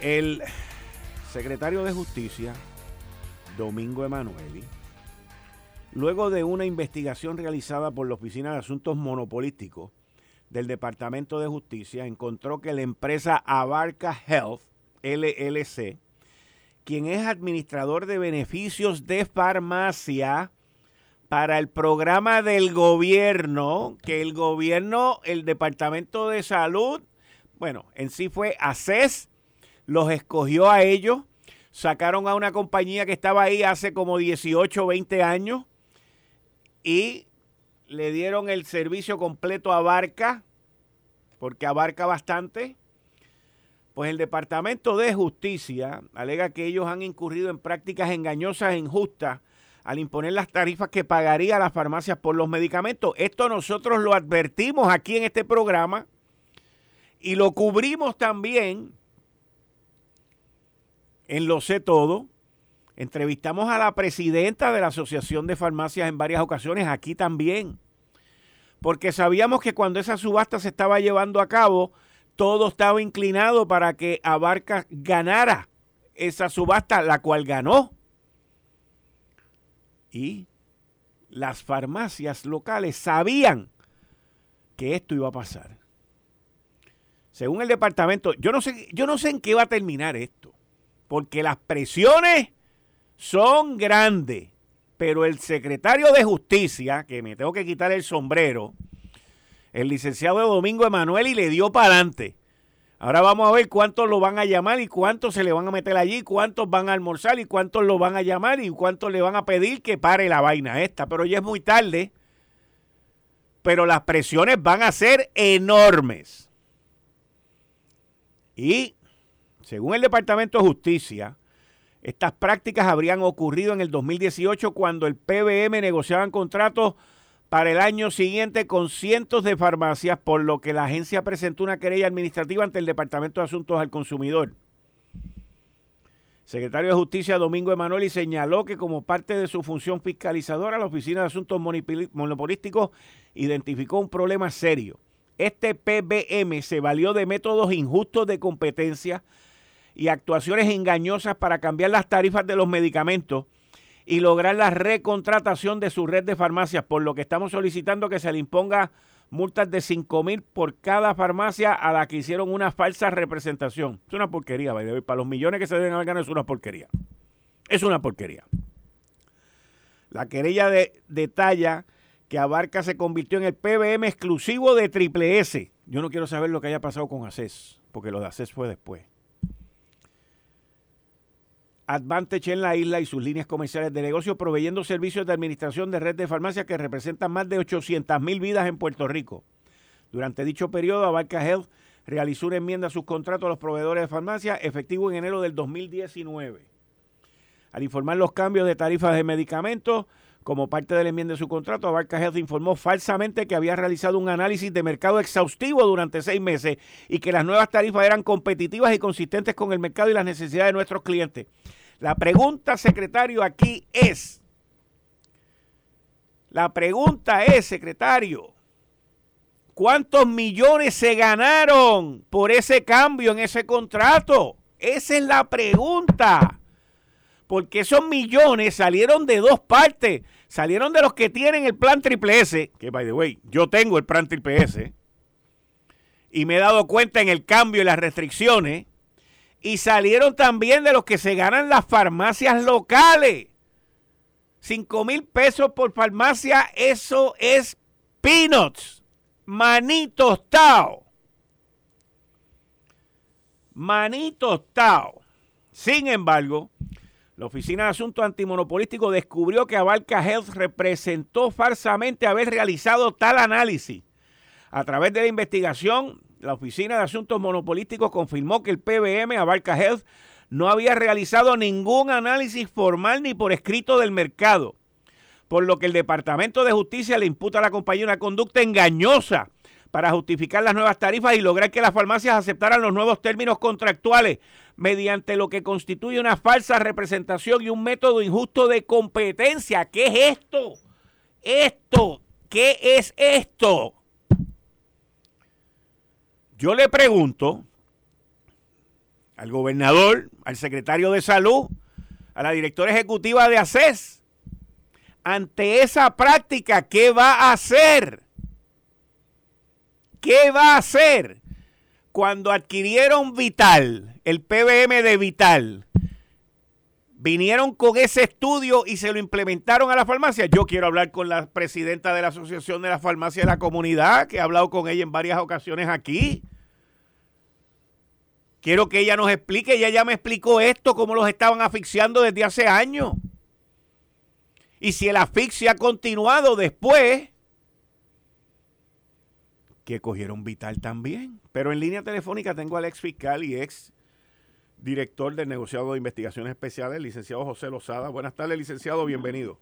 El secretario de Justicia, Domingo Emanueli, luego de una investigación realizada por la Oficina de Asuntos Monopolísticos del Departamento de Justicia, encontró que la empresa Abarca Health, LLC, quien es administrador de beneficios de farmacia para el programa del gobierno, que el gobierno, el Departamento de Salud, bueno, en sí fue ACES los escogió a ellos, sacaron a una compañía que estaba ahí hace como 18 o 20 años y le dieron el servicio completo a Barca, porque abarca bastante. Pues el Departamento de Justicia alega que ellos han incurrido en prácticas engañosas e injustas al imponer las tarifas que pagaría las farmacias por los medicamentos. Esto nosotros lo advertimos aquí en este programa y lo cubrimos también en Lo Sé Todo. Entrevistamos a la presidenta de la Asociación de Farmacias en varias ocasiones, aquí también. Porque sabíamos que cuando esa subasta se estaba llevando a cabo, todo estaba inclinado para que Abarca ganara esa subasta, la cual ganó. Y las farmacias locales sabían que esto iba a pasar. Según el departamento, yo no sé, yo no sé en qué va a terminar esto porque las presiones son grandes. Pero el secretario de Justicia, que me tengo que quitar el sombrero, el licenciado Domingo Emanuel, y le dio para adelante. Ahora vamos a ver cuántos lo van a llamar y cuántos se le van a meter allí, cuántos van a almorzar y cuántos lo van a llamar y cuántos le van a pedir que pare la vaina esta. Pero ya es muy tarde. Pero las presiones van a ser enormes. Y según el Departamento de Justicia, estas prácticas habrían ocurrido en el 2018 cuando el PBM negociaban contratos para el año siguiente con cientos de farmacias, por lo que la agencia presentó una querella administrativa ante el Departamento de Asuntos al Consumidor. Secretario de Justicia Domingo Emanueli señaló que como parte de su función fiscalizadora, la Oficina de Asuntos Monopolísticos identificó un problema serio. Este PBM se valió de métodos injustos de competencia y actuaciones engañosas para cambiar las tarifas de los medicamentos y lograr la recontratación de su red de farmacias, por lo que estamos solicitando que se le imponga multas de 5 mil por cada farmacia a la que hicieron una falsa representación. Es una porquería, para los millones que se deben haber ganado es una porquería. Es una porquería. La querella de, detalla que Abarca se convirtió en el PBM exclusivo de Triple S. Yo no quiero saber lo que haya pasado con ACES, porque lo de ACES fue después. Advantage en la isla y sus líneas comerciales de negocio proveyendo servicios de administración de red de farmacias que representan más de 800 mil vidas en Puerto Rico. Durante dicho periodo, Abarca Health realizó una enmienda a sus contratos a los proveedores de farmacia efectivo en enero del 2019. Al informar los cambios de tarifas de medicamentos, como parte de la enmienda de su contrato, Abarca Health informó falsamente que había realizado un análisis de mercado exhaustivo durante seis meses y que las nuevas tarifas eran competitivas y consistentes con el mercado y las necesidades de nuestros clientes. La pregunta, secretario, aquí es, la pregunta es, secretario, ¿cuántos millones se ganaron por ese cambio en ese contrato? Esa es la pregunta porque esos millones salieron de dos partes. Salieron de los que tienen el plan triple S, que by the way, yo tengo el plan triple S, y me he dado cuenta en el cambio y las restricciones, y salieron también de los que se ganan las farmacias locales. Cinco mil pesos por farmacia, eso es peanuts, manitos tao. Manitos tao. Sin embargo, la Oficina de Asuntos Antimonopolísticos descubrió que Abarca Health representó falsamente haber realizado tal análisis. A través de la investigación, la Oficina de Asuntos Monopolísticos confirmó que el PBM, Abarca Health, no había realizado ningún análisis formal ni por escrito del mercado, por lo que el Departamento de Justicia le imputa a la compañía una conducta engañosa para justificar las nuevas tarifas y lograr que las farmacias aceptaran los nuevos términos contractuales mediante lo que constituye una falsa representación y un método injusto de competencia. ¿Qué es esto? Esto, ¿qué es esto? Yo le pregunto al gobernador, al secretario de salud, a la directora ejecutiva de ACES, ante esa práctica, ¿qué va a hacer? ¿Qué va a hacer? Cuando adquirieron Vital, el PBM de Vital, vinieron con ese estudio y se lo implementaron a la farmacia. Yo quiero hablar con la presidenta de la Asociación de la Farmacia de la Comunidad, que he hablado con ella en varias ocasiones aquí. Quiero que ella nos explique, ella ya me explicó esto, cómo los estaban asfixiando desde hace años. Y si el asfixia ha continuado después, que cogieron Vital también. Pero en línea telefónica tengo al ex fiscal y ex director del negociado de investigaciones especiales, licenciado José Lozada. Buenas tardes, licenciado, bienvenido.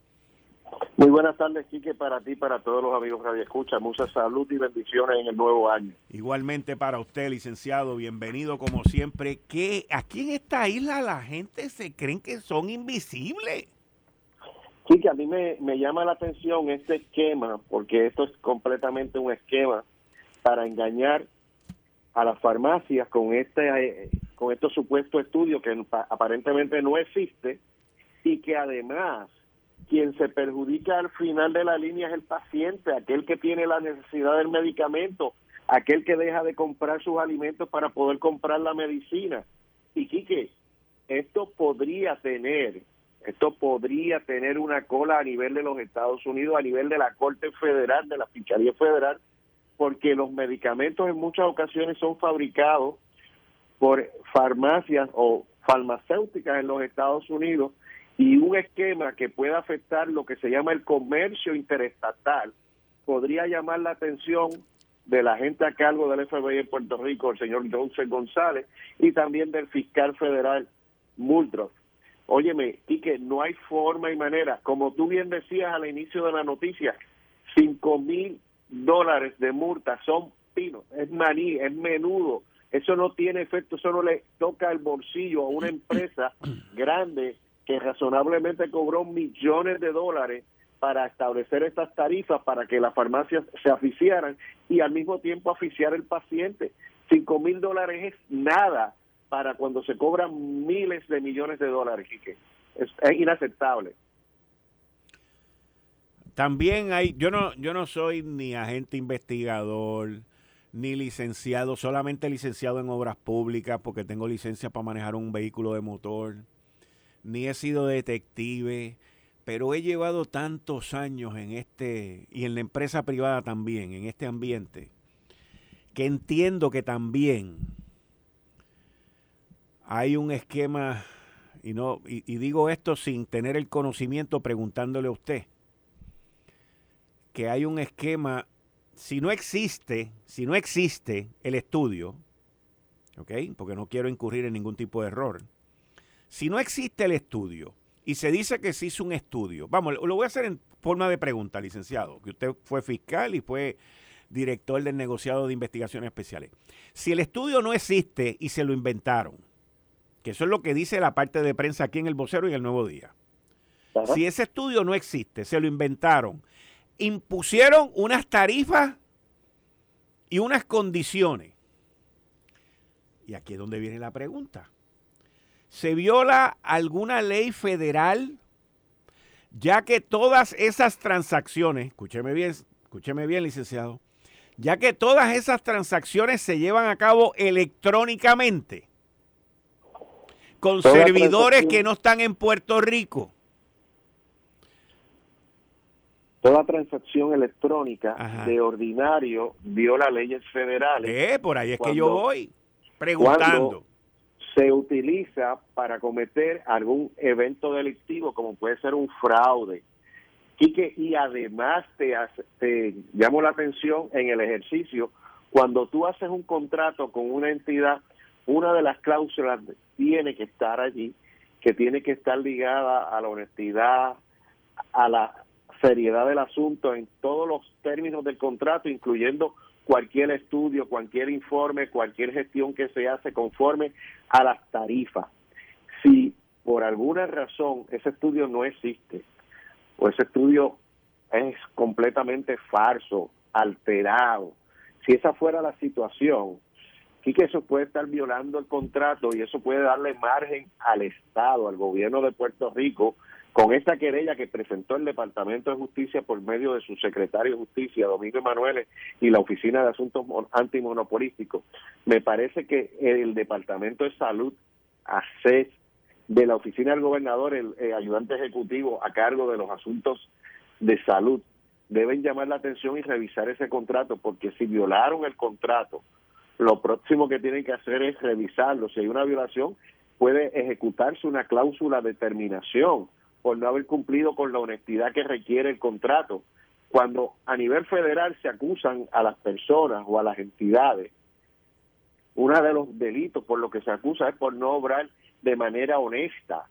Muy buenas tardes, Quique, para ti, para todos los amigos Radio Escucha. Mucha salud y bendiciones en el nuevo año. Igualmente para usted, licenciado, bienvenido como siempre. ¿Qué, aquí en esta isla la gente se creen que son invisibles. Quique, a mí me, me llama la atención este esquema, porque esto es completamente un esquema para engañar a las farmacias con este eh, con estos supuestos estudios que aparentemente no existe y que además quien se perjudica al final de la línea es el paciente, aquel que tiene la necesidad del medicamento, aquel que deja de comprar sus alimentos para poder comprar la medicina. Y Quique, esto podría tener, esto podría tener una cola a nivel de los Estados Unidos, a nivel de la Corte Federal, de la Fiscalía Federal, porque los medicamentos en muchas ocasiones son fabricados por farmacias o farmacéuticas en los Estados Unidos y un esquema que pueda afectar lo que se llama el comercio interestatal podría llamar la atención de la gente a cargo del FBI en Puerto Rico, el señor Joseph González, y también del fiscal federal Muldrow. Óyeme, y que no hay forma y manera, como tú bien decías al inicio de la noticia, cinco mil dólares de multa son pinos, es maní, es menudo, eso no tiene efecto, eso no le toca el bolsillo a una empresa grande que razonablemente cobró millones de dólares para establecer estas tarifas para que las farmacias se aficiaran y al mismo tiempo aficiar el paciente. Cinco mil dólares es nada para cuando se cobran miles de millones de dólares, y que es inaceptable. También hay, yo no, yo no soy ni agente investigador, ni licenciado, solamente licenciado en obras públicas porque tengo licencia para manejar un vehículo de motor, ni he sido detective, pero he llevado tantos años en este, y en la empresa privada también, en este ambiente, que entiendo que también hay un esquema, y, no, y digo esto sin tener el conocimiento preguntándole a usted que hay un esquema, si no existe, si no existe el estudio, ¿ok? Porque no quiero incurrir en ningún tipo de error. Si no existe el estudio y se dice que se hizo un estudio, vamos, lo voy a hacer en forma de pregunta, licenciado, que usted fue fiscal y fue director del negociado de investigaciones especiales. Si el estudio no existe y se lo inventaron, que eso es lo que dice la parte de prensa aquí en el vocero y en el Nuevo Día. Si ese estudio no existe, se lo inventaron impusieron unas tarifas y unas condiciones. Y aquí es donde viene la pregunta. ¿Se viola alguna ley federal? Ya que todas esas transacciones, escúcheme bien, escúcheme bien, licenciado, ya que todas esas transacciones se llevan a cabo electrónicamente con servidores que no están en Puerto Rico. Toda transacción electrónica de ordinario viola leyes federales. Eh, por ahí es que yo voy preguntando. Se utiliza para cometer algún evento delictivo, como puede ser un fraude. Y, que, y además te, te llamo la atención en el ejercicio Cuando tú haces un contrato con una entidad, una de las cláusulas tiene que estar allí, que tiene que estar ligada a la honestidad, a la seriedad del asunto en todos los términos del contrato, incluyendo cualquier estudio, cualquier informe, cualquier gestión que se hace conforme a las tarifas. Si por alguna razón ese estudio no existe, o ese estudio es completamente falso, alterado, si esa fuera la situación, sí que eso puede estar violando el contrato y eso puede darle margen al Estado, al gobierno de Puerto Rico, con esta querella que presentó el Departamento de Justicia por medio de su secretario de Justicia, Domingo Emanuele, y la Oficina de Asuntos Antimonopolísticos, me parece que el Departamento de Salud, ACES, de la Oficina del Gobernador, el ayudante ejecutivo a cargo de los asuntos de salud, deben llamar la atención y revisar ese contrato, porque si violaron el contrato, lo próximo que tienen que hacer es revisarlo. Si hay una violación, puede ejecutarse una cláusula de terminación por no haber cumplido con la honestidad que requiere el contrato. Cuando a nivel federal se acusan a las personas o a las entidades, uno de los delitos por lo que se acusa es por no obrar de manera honesta.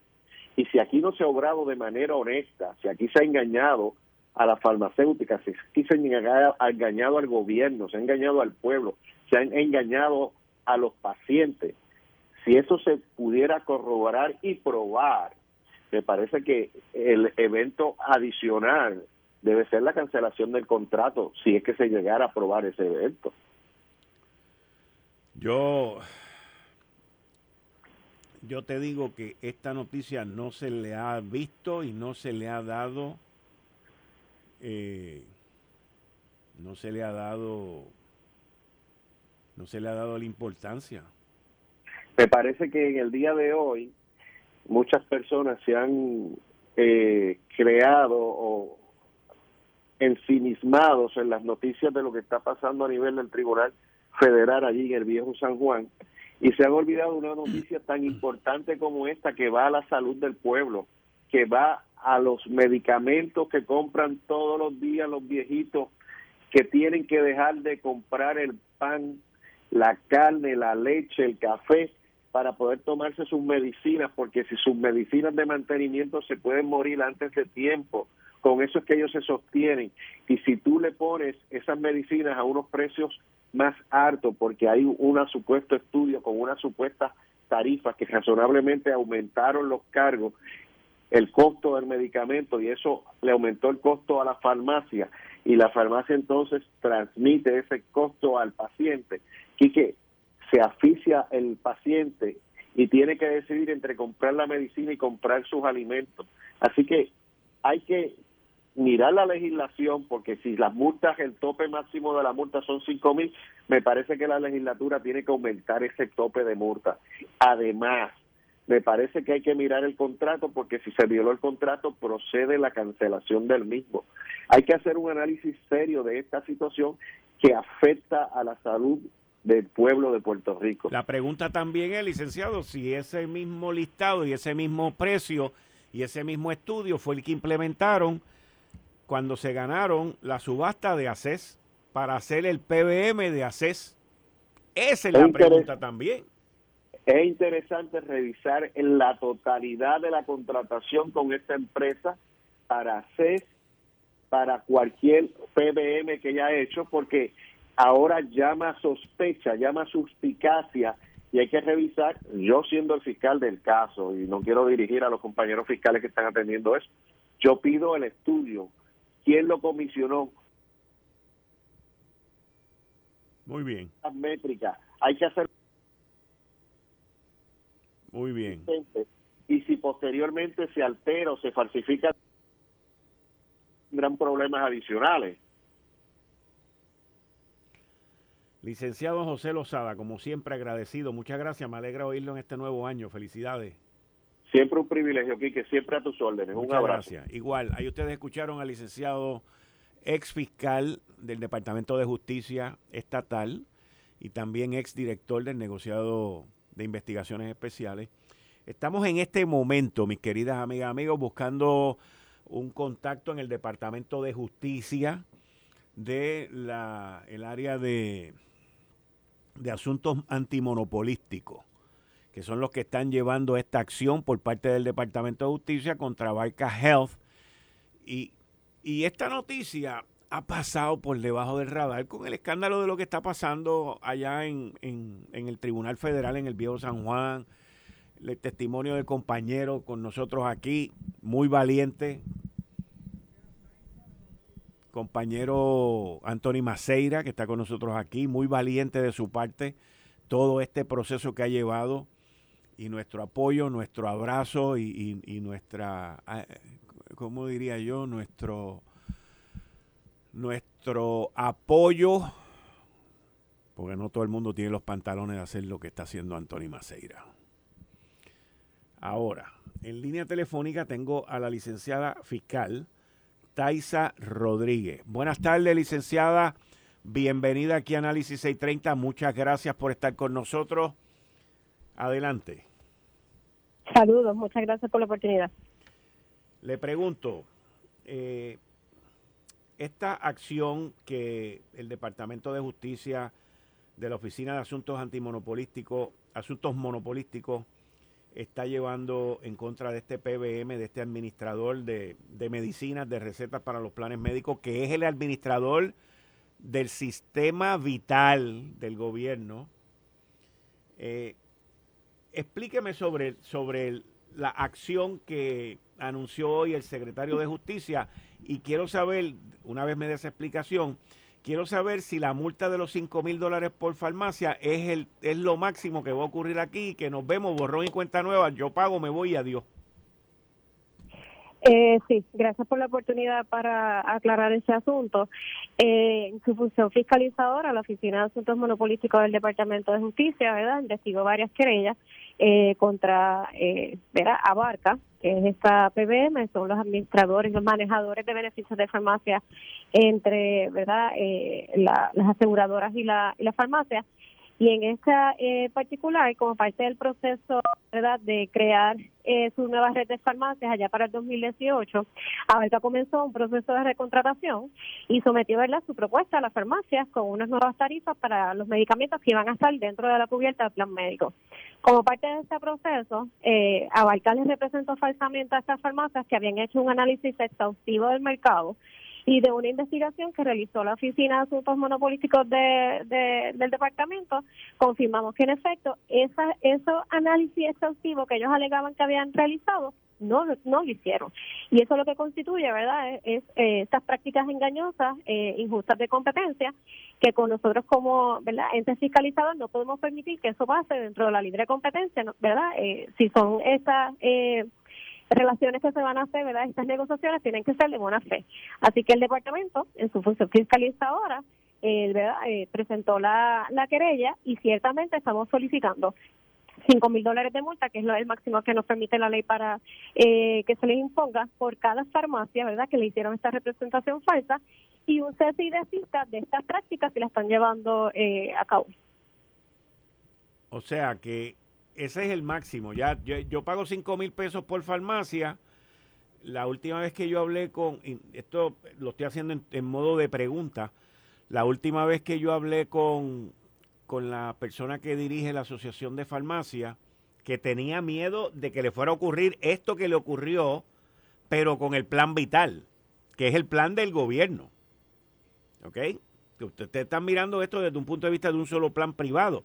Y si aquí no se ha obrado de manera honesta, si aquí se ha engañado a las farmacéuticas, si aquí se ha engañado al gobierno, se ha engañado al pueblo, se han engañado a los pacientes, si eso se pudiera corroborar y probar, me parece que el evento adicional debe ser la cancelación del contrato si es que se llegara a aprobar ese evento. Yo yo te digo que esta noticia no se le ha visto y no se le ha dado eh, no se le ha dado no se le ha dado la importancia. Me parece que en el día de hoy muchas personas se han eh, creado o ensimismados en las noticias de lo que está pasando a nivel del Tribunal Federal allí en el viejo San Juan y se han olvidado una noticia tan importante como esta que va a la salud del pueblo, que va a los medicamentos que compran todos los días los viejitos que tienen que dejar de comprar el pan, la carne, la leche, el café para poder tomarse sus medicinas, porque si sus medicinas de mantenimiento se pueden morir antes de tiempo, con eso es que ellos se sostienen. Y si tú le pones esas medicinas a unos precios más altos, porque hay un supuesto estudio con una supuesta tarifa que razonablemente aumentaron los cargos, el costo del medicamento y eso le aumentó el costo a la farmacia y la farmacia entonces transmite ese costo al paciente. Y que se asfixia el paciente y tiene que decidir entre comprar la medicina y comprar sus alimentos. Así que hay que mirar la legislación porque si las multas, el tope máximo de la multa son cinco mil, me parece que la legislatura tiene que aumentar ese tope de multa. Además, me parece que hay que mirar el contrato porque si se violó el contrato procede la cancelación del mismo. Hay que hacer un análisis serio de esta situación que afecta a la salud del pueblo de Puerto Rico. La pregunta también es, licenciado, si ese mismo listado y ese mismo precio y ese mismo estudio fue el que implementaron cuando se ganaron la subasta de ACES para hacer el PBM de ACES. Esa es, la pregunta también. Es interesante revisar en la totalidad de la contratación con esta empresa para ACES, para cualquier PBM que haya hecho, porque ahora llama sospecha, llama suspicacia y hay que revisar, yo siendo el fiscal del caso, y no quiero dirigir a los compañeros fiscales que están atendiendo eso, yo pido el estudio, quién lo comisionó. Muy bien. Las métricas, hay que hacer. Muy bien. Y si posteriormente se altera o se falsifica, tendrán problemas adicionales. Licenciado José Lozada, como siempre agradecido, muchas gracias, me alegra oírlo en este nuevo año, felicidades. Siempre un privilegio, Quique, siempre a tus órdenes, un abrazo. Gracias. Igual, ahí ustedes escucharon al licenciado ex fiscal del Departamento de Justicia Estatal y también ex director del negociado de investigaciones especiales. Estamos en este momento, mis queridas amigas, amigos, buscando un contacto en el Departamento de Justicia de la el área de de Asuntos Antimonopolísticos, que son los que están llevando esta acción por parte del Departamento de Justicia contra Barca Health. Y, esta noticia ha pasado por debajo del radar con el escándalo de lo que está pasando allá en, en el Tribunal Federal en el Viejo San Juan, el testimonio del compañero con nosotros aquí, muy valiente, compañero Anthony Maceira, que está con nosotros aquí, muy valiente de su parte, todo este proceso que ha llevado y nuestro apoyo, nuestro abrazo y, nuestra, ah, ¿cómo diría yo? Nuestro, nuestro apoyo, porque no todo el mundo tiene los pantalones de hacer lo que está haciendo Anthony Maceira. Ahora, en línea telefónica tengo a la licenciada fiscal, Taisa Rodríguez. Buenas tardes, licenciada. Bienvenida aquí a Análisis 630. Muchas gracias por estar con nosotros. Adelante. Saludos, muchas gracias por la oportunidad. Le pregunto, eh, esta acción que el Departamento de Justicia de la Oficina de Asuntos Antimonopolísticos, Asuntos Monopolísticos, está llevando en contra de este PBM, de este administrador de, medicinas, de recetas para los planes médicos, que es el administrador del sistema vital del gobierno. Eh, explíqueme sobre, sobre la acción que anunció hoy el secretario de Justicia y quiero saber, una vez me dé esa explicación, Quiero saber si la multa de los 5 mil dólares por farmacia es, el, es lo máximo que va a ocurrir aquí, que nos vemos, borrón y cuenta nueva, yo pago, me voy y adiós. Eh, sí, gracias por la oportunidad para aclarar ese asunto. Eh, en su función fiscalizadora, la Oficina de Asuntos Monopolísticos del Departamento de Justicia, ¿verdad? Investigó varias querellas eh, contra, eh. Abarca, que es esta PBM, son los administradores, los manejadores de beneficios de farmacia entre, ¿verdad? Eh, las aseguradoras y la, y la farmacia. Y en esta eh, particular, como parte del proceso ¿verdad? de crear eh, su nueva red de farmacias allá para el 2018, Abarca comenzó un proceso de recontratación y sometió ¿verdad? su propuesta a las farmacias con unas nuevas tarifas para los medicamentos que iban a estar dentro de la cubierta del plan médico. Como parte de este proceso, eh, Abarca les representó falsamente a estas farmacias que habían hecho un análisis exhaustivo del mercado y de una investigación que realizó la Oficina de Asuntos Monopolíticos de, del departamento, confirmamos que en efecto esa, esos análisis exhaustivos que ellos alegaban que habían realizado no, no lo hicieron. Y eso lo que constituye, ¿verdad?, es, eh, estas prácticas engañosas, eh, injustas de competencia, que con nosotros como, ¿verdad?, entes fiscalizados no podemos permitir que eso pase dentro de la libre competencia, ¿verdad? Eh, si son estas... Relaciones que se van a hacer, ¿verdad? Estas negociaciones tienen que ser de buena fe. Así que el departamento, en su función fiscalizadora, eh, ¿verdad? Eh, presentó la, la querella y ciertamente estamos solicitando cinco mil dólares de multa, que es lo, el máximo que nos permite la ley para eh, que se les imponga por cada farmacia, ¿verdad?, que le hicieron esta representación falsa y un cese y desista de estas prácticas que la están llevando eh, a cabo. O sea que ese es el máximo. Ya yo, pago 5 mil pesos por farmacia. La última vez que yo hablé con, esto lo estoy haciendo en, modo de pregunta, la última vez que yo hablé con, con la persona que dirige la Asociación de Farmacia, que tenía miedo de que le fuera a ocurrir esto que le ocurrió, pero con el plan vital, que es el plan del gobierno. ¿Ok? Ustedes están mirando esto desde un punto de vista de un solo plan privado.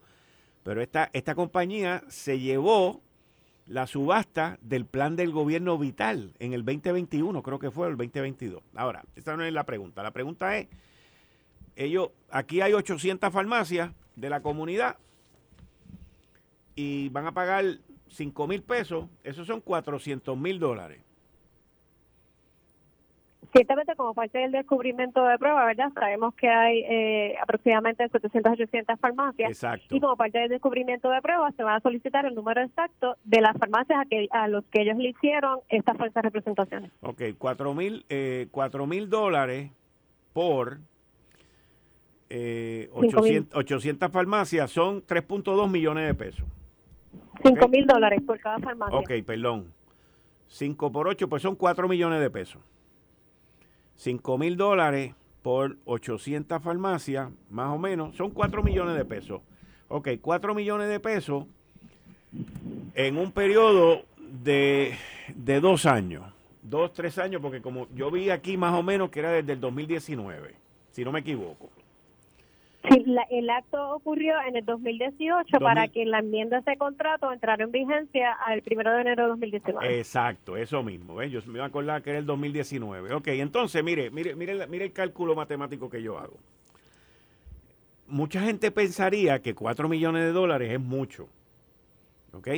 Pero esta, esta compañía se llevó la subasta del plan del gobierno vital en el 2021, creo que fue el 2022. Ahora, esta no es la pregunta. La pregunta es, ellos, aquí hay 800 farmacias de la comunidad y van a pagar 5 mil pesos, esos son 400 mil dólares. Ciertamente, como parte del descubrimiento de prueba, ¿verdad? Sabemos que hay eh, aproximadamente 700, 800 farmacias. Exacto. Y como parte del descubrimiento de prueba, se va a solicitar el número exacto de las farmacias a, que, a los que ellos le hicieron estas falsas representaciones. Ok, 4 mil eh, mil dólares por eh, 800, 800 farmacias son 3.2 millones de pesos. 5 mil dólares por cada farmacia. Ok, perdón. 5 por 8, pues son 4 millones de pesos. 5 mil dólares por 800 farmacias, más o menos, son 4 millones de pesos Ok, 4 millones de pesos en un periodo de, de dos años. Dos, tres años, porque como yo vi aquí más o menos que era desde el 2019, si no me equivoco. Sí, el acto ocurrió en el 2018 para que la enmienda de ese contrato entrara en vigencia al 1 de enero de 2019. Exacto, eso mismo. Yo me a acordar que era el 2019. Ok, entonces, mire, mire, mire, mire el cálculo matemático que yo hago. Mucha gente pensaría que 4 millones de dólares es mucho. ¿Ok?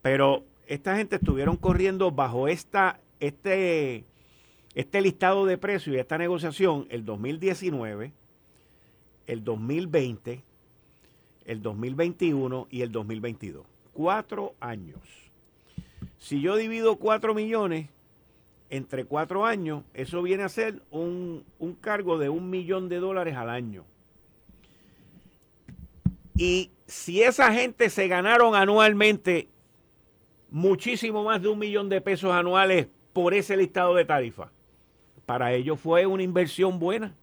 Pero esta gente estuvieron corriendo bajo esta, este, este listado de precios y esta negociación el 2019 el 2020, el 2021 y el 2022. Cuatro años. Si yo divido cuatro millones entre cuatro años, eso viene a ser un, un cargo de un millón de dólares al año. Y si esa gente se ganaron anualmente muchísimo más de un millón de pesos anuales por ese listado de tarifas, para ellos fue una inversión buena.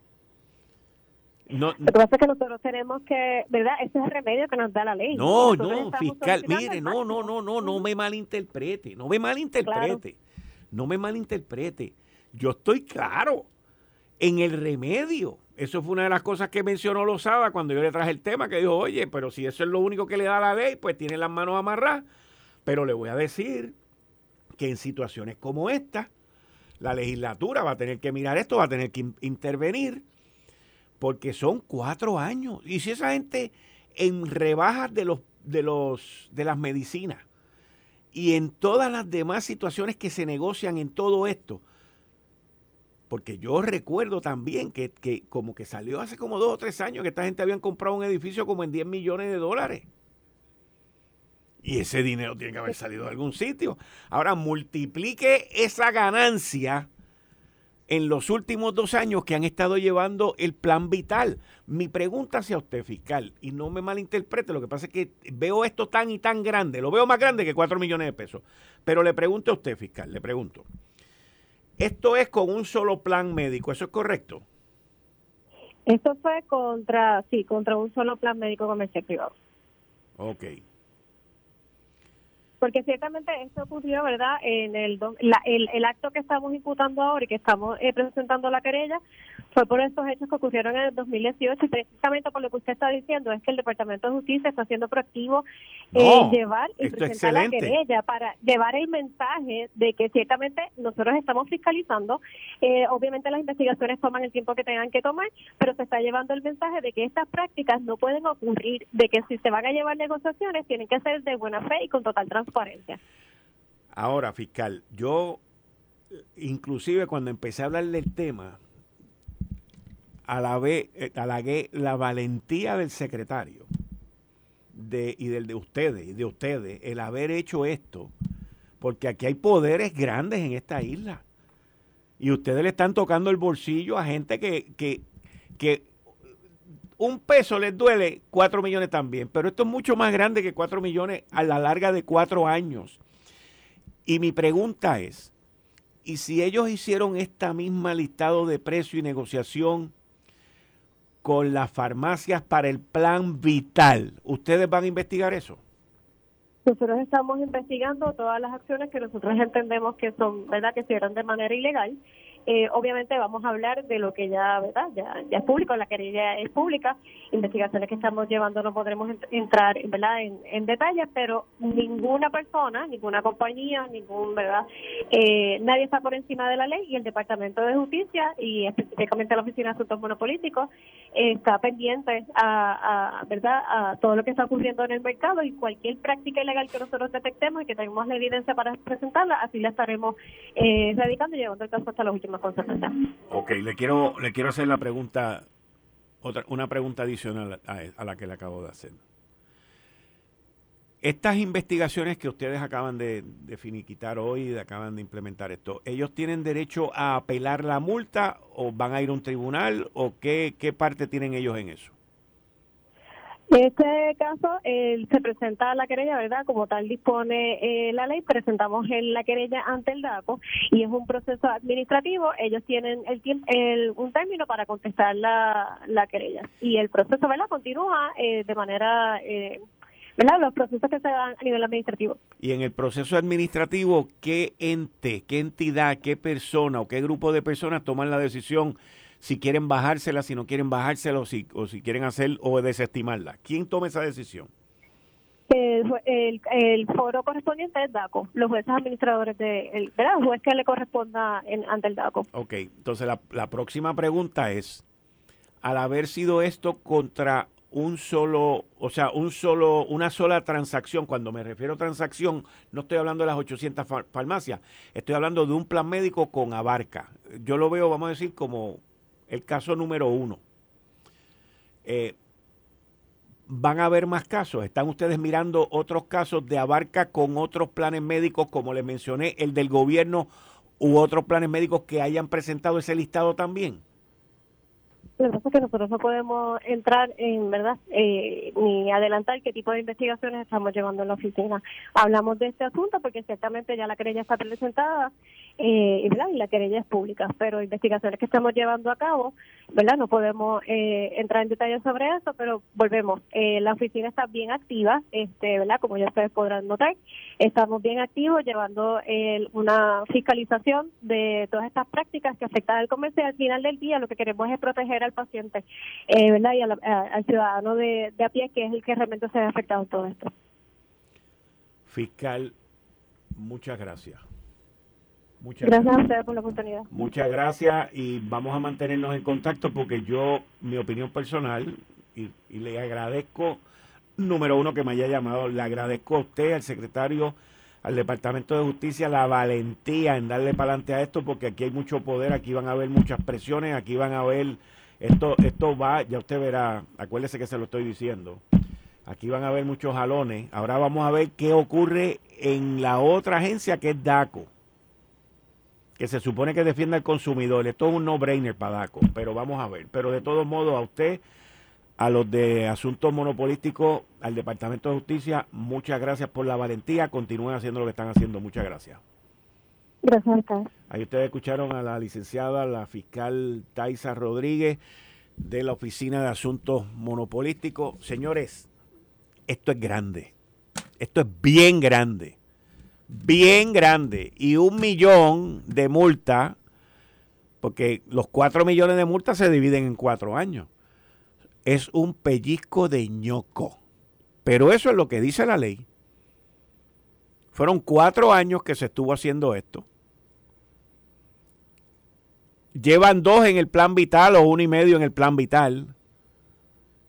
No, Lo que pasa es que nosotros tenemos que, ¿verdad? Ese es el remedio que nos da la ley. No, no, fiscal, mire, no, no, no, no, no me malinterprete, no me malinterprete, no me malinterprete. Yo estoy claro en el remedio. Eso fue una de las cosas que mencionó Lozada cuando yo le traje el tema, que dijo, oye, pero si eso es lo único que le da la ley, pues tiene las manos amarradas. Pero le voy a decir que en situaciones como esta, la legislatura va a tener que mirar esto, va a tener que intervenir porque son cuatro años. Y si esa gente en rebajas de los de los de las medicinas y en todas las demás situaciones que se negocian en todo esto, porque yo recuerdo también que, que, como que salió hace como dos o tres años que esta gente habían comprado un edificio como en 10 millones de dólares. Y ese dinero tiene que haber salido de algún sitio. Ahora multiplique esa ganancia en los últimos dos años que han estado llevando el plan vital. Mi pregunta hacia usted, fiscal, y no me malinterprete, lo que pasa es que veo esto tan y tan grande, lo veo más grande que cuatro millones de pesos, pero le pregunto a usted, fiscal, le pregunto, ¿esto es con un solo plan médico, eso es correcto? Esto fue contra, sí, contra un solo plan médico comercial privado. Ok. Porque ciertamente esto ocurrió, ¿verdad? En el, el, acto que estamos imputando ahora y que estamos eh, presentando la querella fue por estos hechos que ocurrieron en el 2018 y precisamente por lo que usted está diciendo es que el Departamento de Justicia está siendo proactivo en llevar y presentar la querella para llevar el mensaje de que ciertamente nosotros estamos fiscalizando. Eh, obviamente las investigaciones toman el tiempo que tengan que tomar, pero se está llevando el mensaje de que estas prácticas no pueden ocurrir, de que si se van a llevar negociaciones tienen que ser de buena fe y con total transparencia Ahora, fiscal, yo inclusive cuando empecé a hablar del tema, alabé, eh, alagué la valentía del secretario de, y del de ustedes, y de ustedes, el haber hecho esto, porque aquí hay poderes grandes en esta isla. Y ustedes le están tocando el bolsillo a gente que, que, que un peso les duele, cuatro millones también. Pero esto es mucho más grande que cuatro millones a la larga de cuatro años. Y mi pregunta es, ¿y si ellos hicieron esta misma listado de precio y negociación con las farmacias para el plan vital, ¿ustedes van a investigar eso? Nosotros estamos investigando todas las acciones que nosotros entendemos que son, ¿verdad?, que se dieron de manera ilegal eh, obviamente vamos a hablar de lo que ya, ¿verdad? Ya, es público, la querella es pública, investigaciones que estamos llevando no podremos entrar, ¿verdad? En, en detalles, pero ninguna persona, ninguna compañía, ningún, ¿verdad? Eh, nadie está por encima de la ley y el Departamento de Justicia y específicamente la Oficina de Asuntos Monopolíticos está pendiente a, a, ¿verdad? A todo lo que está ocurriendo en el mercado y cualquier práctica ilegal que nosotros detectemos y que tengamos la evidencia para presentarla, así la estaremos eh, radicando y llevando el caso hasta los últimos Ok, le quiero, le quiero hacer la pregunta, otra, una pregunta adicional a, la que le acabo de hacer. Estas investigaciones que ustedes acaban de, finiquitar hoy, acaban de implementar esto, ¿ellos tienen derecho a apelar la multa o van a ir a un tribunal o qué, qué parte tienen ellos en eso? En este caso, se presenta la querella, ¿verdad? Como tal dispone eh, la ley, presentamos la querella ante el DACO y es un proceso administrativo. Ellos tienen el, el un término para contestar la, la querella y el proceso, ¿verdad? Continúa eh, de manera... Eh, ¿verdad? Los procesos que se dan a nivel administrativo. Y en el proceso administrativo, ¿qué ente, qué entidad, qué persona o qué grupo de personas toman la decisión si quieren bajársela, si no quieren bajársela o si, o si quieren hacer o desestimarla. ¿Quién toma esa decisión? El, el, foro correspondiente es DACO, los jueces administradores de, el, ¿verdad? juez que le corresponda en, ante el DACO. Ok, entonces la, la próxima pregunta es, al haber sido esto contra un solo, o sea, un solo, una sola transacción. Cuando me refiero a transacción, no estoy hablando de las 800 farmacias, estoy hablando de un plan médico con abarca. Yo lo veo, vamos a decir, como el caso número uno. Eh, ¿Van a haber más casos? ¿Están ustedes mirando otros casos de abarca con otros planes médicos, como les mencioné, el del gobierno u otros planes médicos que hayan presentado ese listado también? Lo que pasa es que nosotros no podemos entrar en, ¿verdad?, eh, ni adelantar qué tipo de investigaciones estamos llevando en la oficina. Hablamos de este asunto porque ciertamente ya la querella está presentada eh, y la querella es pública, pero investigaciones que estamos llevando a cabo, ¿verdad? No podemos eh, entrar en detalles sobre eso, pero volvemos. Eh, la oficina está bien activa, este, ¿verdad? Como ya ustedes podrán notar, estamos bien activos llevando una fiscalización de todas estas prácticas que afectan al comercio y al final del día lo que queremos es proteger al paciente, eh, ¿verdad? Y al ciudadano de, de a pie que es el que realmente se ve afectado en todo esto. Fiscal, muchas gracias. Muchas gracias, a ustedes por la oportunidad. Muchas gracias y vamos a mantenernos en contacto porque yo, mi opinión personal, y, le agradezco, número uno, que me haya llamado, le agradezco a usted, al secretario, al Departamento de Justicia, la valentía en darle para adelante a esto porque aquí hay mucho poder, aquí van a haber muchas presiones, aquí van a ver, esto, esto va, ya usted verá, acuérdese que se lo estoy diciendo. Aquí van a haber muchos jalones. Ahora vamos a ver qué ocurre en la otra agencia que es DACO que se supone que defienda al consumidor. Esto es un no-brainer para DACO, pero vamos a ver. Pero de todos modos, a usted, a los de asuntos monopolísticos, al Departamento de Justicia, muchas gracias por la valentía. Continúen haciendo lo que están haciendo. Muchas gracias. Gracias Ahí ustedes escucharon a la licenciada, la fiscal Taisa Rodríguez de la Oficina de Asuntos Monopolísticos. Señores, esto es grande. Esto es bien grande bien grande y un millón de multa, porque los cuatro millones de multas se dividen en cuatro años. Es un pellizco de ñoco. Pero eso es lo que dice la ley. Fueron cuatro años que se estuvo haciendo esto. Llevan dos en el plan vital o uno y medio en el plan vital.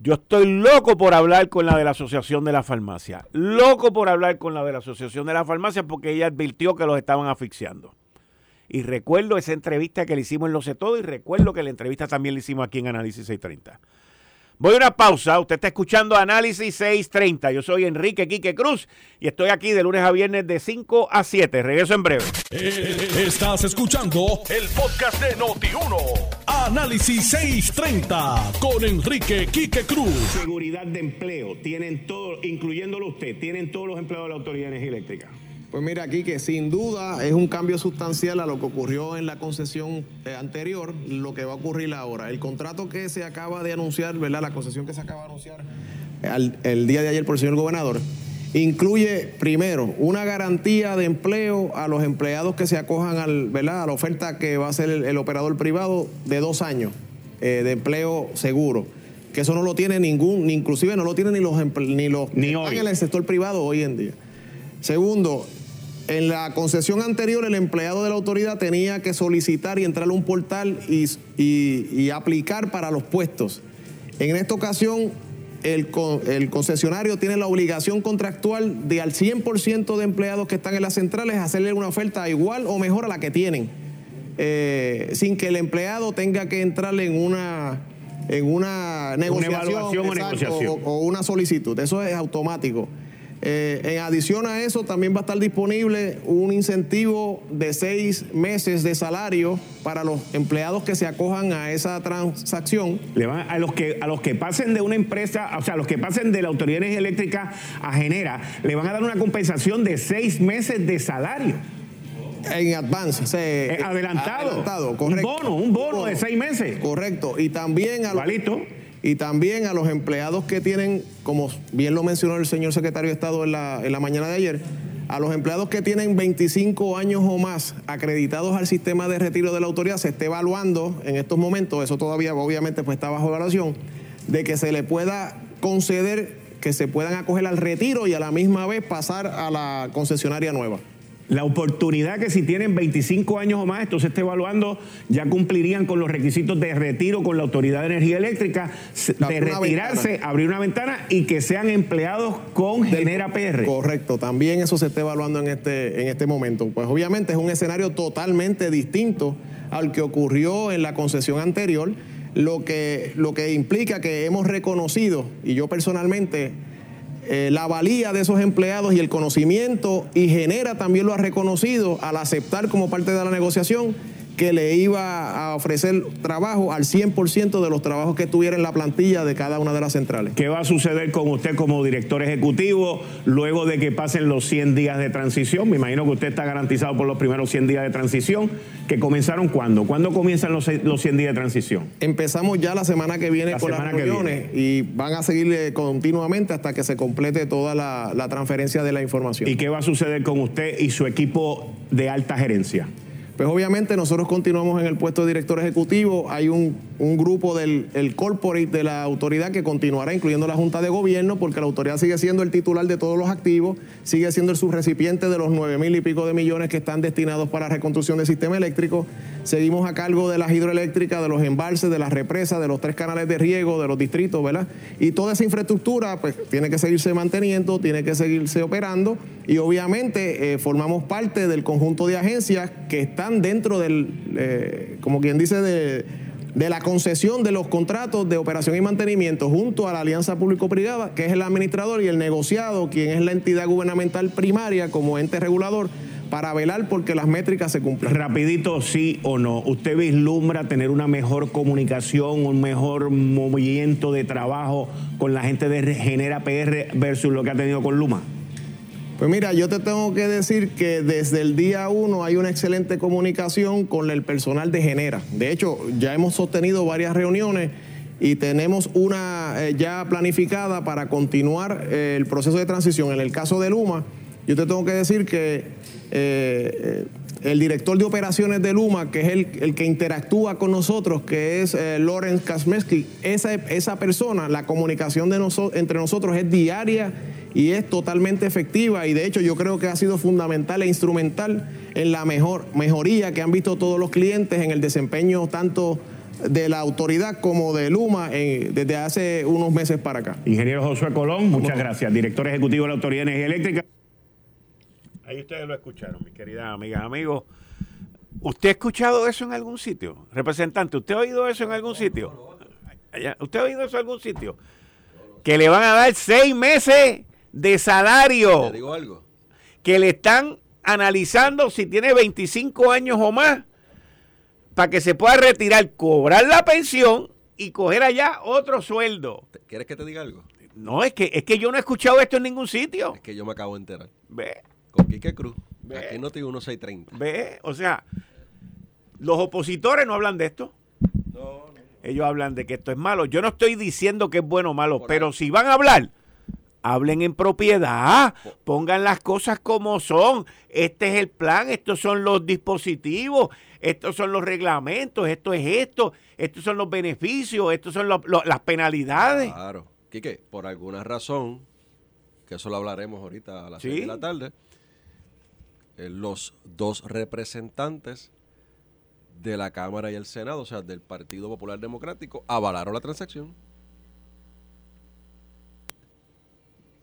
Yo estoy loco por hablar con la de la Asociación de la Farmacia. Loco por hablar con la de la Asociación de la Farmacia porque ella advirtió que los estaban asfixiando. Y recuerdo esa entrevista que le hicimos en Lo Sé Todo y recuerdo que la entrevista también la hicimos aquí en Análisis 630. Voy a una pausa. Usted está escuchando Análisis 630. Yo soy Enrique Quique Cruz y estoy aquí de lunes a viernes de 5 a 7. Regreso en breve. Eh, estás escuchando el podcast de Noti1. Análisis 630 con Enrique Quique Cruz. Seguridad de empleo. Tienen todo, incluyéndolo usted, tienen todos los empleados de la Autoridad de Energía Eléctrica. Pues mira, aquí que sin duda es un cambio sustancial a lo que ocurrió en la concesión eh, anterior, lo que va a ocurrir ahora. El contrato que se acaba de anunciar, ¿verdad? La concesión que se acaba de anunciar el día de ayer por el señor gobernador, incluye primero una garantía de empleo a los empleados que se acojan al, ¿verdad? a la oferta que va a hacer el, operador privado de dos años eh, de empleo seguro. Que eso no lo tiene ningún, ni inclusive no lo tienen ni los ni los ni hoy. en el sector privado hoy en día. Segundo, en la concesión anterior, el empleado de la autoridad tenía que solicitar y entrar a un portal y, aplicar para los puestos. En esta ocasión, el, concesionario tiene la obligación contractual de al 100% de empleados que están en las centrales hacerle una oferta igual o mejor a la que tienen, eh, sin que el empleado tenga que entrarle en una, en una negociación, o, o una solicitud. Eso es automático. Eh, en adición a eso, también va a estar disponible un incentivo de seis meses de salario para los empleados que se acojan a esa transacción. Le van a los que a los que pasen de una empresa, o sea, a los que pasen de la Autoridad de Energía Eléctrica a Genera, le van a dar una compensación de seis meses de salario. En advance, eh, adelantado. adelantado correcto. Un bono, un bono, de seis meses. Correcto. Y también a los, y también a los empleados que tienen, como bien lo mencionó el señor secretario de Estado en la, en la mañana de ayer, a los empleados que tienen 25 años o más acreditados al sistema de retiro de la autoridad, se está evaluando en estos momentos, eso todavía obviamente pues está bajo evaluación, de que se le pueda conceder que se puedan acoger al retiro y a la misma vez pasar a la concesionaria nueva la oportunidad que si tienen 25 años o más, esto se está evaluando, ya cumplirían con los requisitos de retiro con la Autoridad de Energía Eléctrica, de retirarse, abrir una ventana y que sean empleados con Genera PR. Correcto, también eso se está evaluando en este, en este momento. Pues obviamente es un escenario totalmente distinto al que ocurrió en la concesión anterior, lo que, lo que implica que hemos reconocido, y yo personalmente eh, la valía de esos empleados y el conocimiento y genera también lo ha reconocido al aceptar como parte de la negociación que le iba a ofrecer trabajo al 100% de los trabajos que tuviera en la plantilla de cada una de las centrales. ¿Qué va a suceder con usted como director ejecutivo luego de que pasen los 100 días de transición? Me imagino que usted está garantizado por los primeros 100 días de transición. ¿Que comenzaron cuándo? ¿Cuándo comienzan los, los 100 días de transición? Empezamos ya la semana que viene con las reuniones y van a seguir continuamente hasta que se complete toda la, la transferencia de la información. ¿Y qué va a suceder con usted y su equipo de alta gerencia? Pues obviamente nosotros continuamos en el puesto de director ejecutivo, hay un, grupo del el corporate de la autoridad que continuará, incluyendo la Junta de Gobierno, porque la autoridad sigue siendo el titular de todos los activos, sigue siendo el subrecipiente de los nueve mil y pico de millones que están destinados para reconstrucción del sistema eléctrico. Seguimos a cargo de las hidroeléctricas, de los embalses, de las represas, de los tres canales de riego, de los distritos, ¿verdad? Y toda esa infraestructura pues tiene que seguirse manteniendo, tiene que seguirse operando y obviamente eh, formamos parte del conjunto de agencias que están dentro del, eh, como quien dice, de, de la concesión de los contratos de operación y mantenimiento junto a la alianza público-privada, que es el administrador, y el negociado, quien es la entidad gubernamental primaria como ente regulador para velar porque las métricas se cumplan. Rapidito, sí o no. ¿Usted vislumbra tener una mejor comunicación, un mejor movimiento de trabajo con la gente de Genera PR versus lo que ha tenido con Luma? Pues mira, yo te tengo que decir que desde el día uno hay una excelente comunicación con el personal de Genera. De hecho, ya hemos sostenido varias reuniones y tenemos una eh, ya planificada para continuar eh, el proceso de transición. En el caso de Luma, yo te tengo que decir que eh, el director de operaciones de Luma, que es el, que interactúa con nosotros, que es eh, Lorenz Kasmeski, esa, esa persona, la comunicación de entre nosotros es diaria y es totalmente efectiva y de hecho yo creo que ha sido fundamental e instrumental en la mejor, mejoría que han visto todos los clientes en el desempeño tanto de la autoridad como de Luma eh, desde hace unos meses para acá. Ingeniero Josué Colón, muchas gracias, director ejecutivo de la Autoridad de Energía Eléctrica. Ahí ustedes lo escucharon, mis queridas amigas, amigos. ¿Usted ha escuchado eso en algún sitio? Representante, ¿usted ha oído eso en algún sitio? ¿Usted ha oído eso en algún sitio? Que le van a dar seis meses de salario. digo algo. Que le están analizando si tiene 25 años o más para que se pueda retirar, cobrar la pensión y coger allá otro sueldo. ¿Quieres que te diga algo? No, es que, es que yo no he escuchado esto en ningún sitio. Es que yo me acabo de enterar. Ve con Quique Cruz. Aquí no tengo 1630. Ve, o sea, los opositores no hablan de esto. No, Ellos hablan de que esto es malo. Yo no estoy diciendo que es bueno o malo, pero si van a hablar, hablen en propiedad, pongan las cosas como son. Este es el plan, estos son los dispositivos, estos son los reglamentos, esto es esto, estos son los beneficios, estos son las penalidades. Claro. Quique, por alguna razón, que eso lo hablaremos ahorita a las ¿Sí? de la tarde, los dos representantes de la Cámara y el Senado, o sea, del Partido Popular Democrático, avalaron la transacción.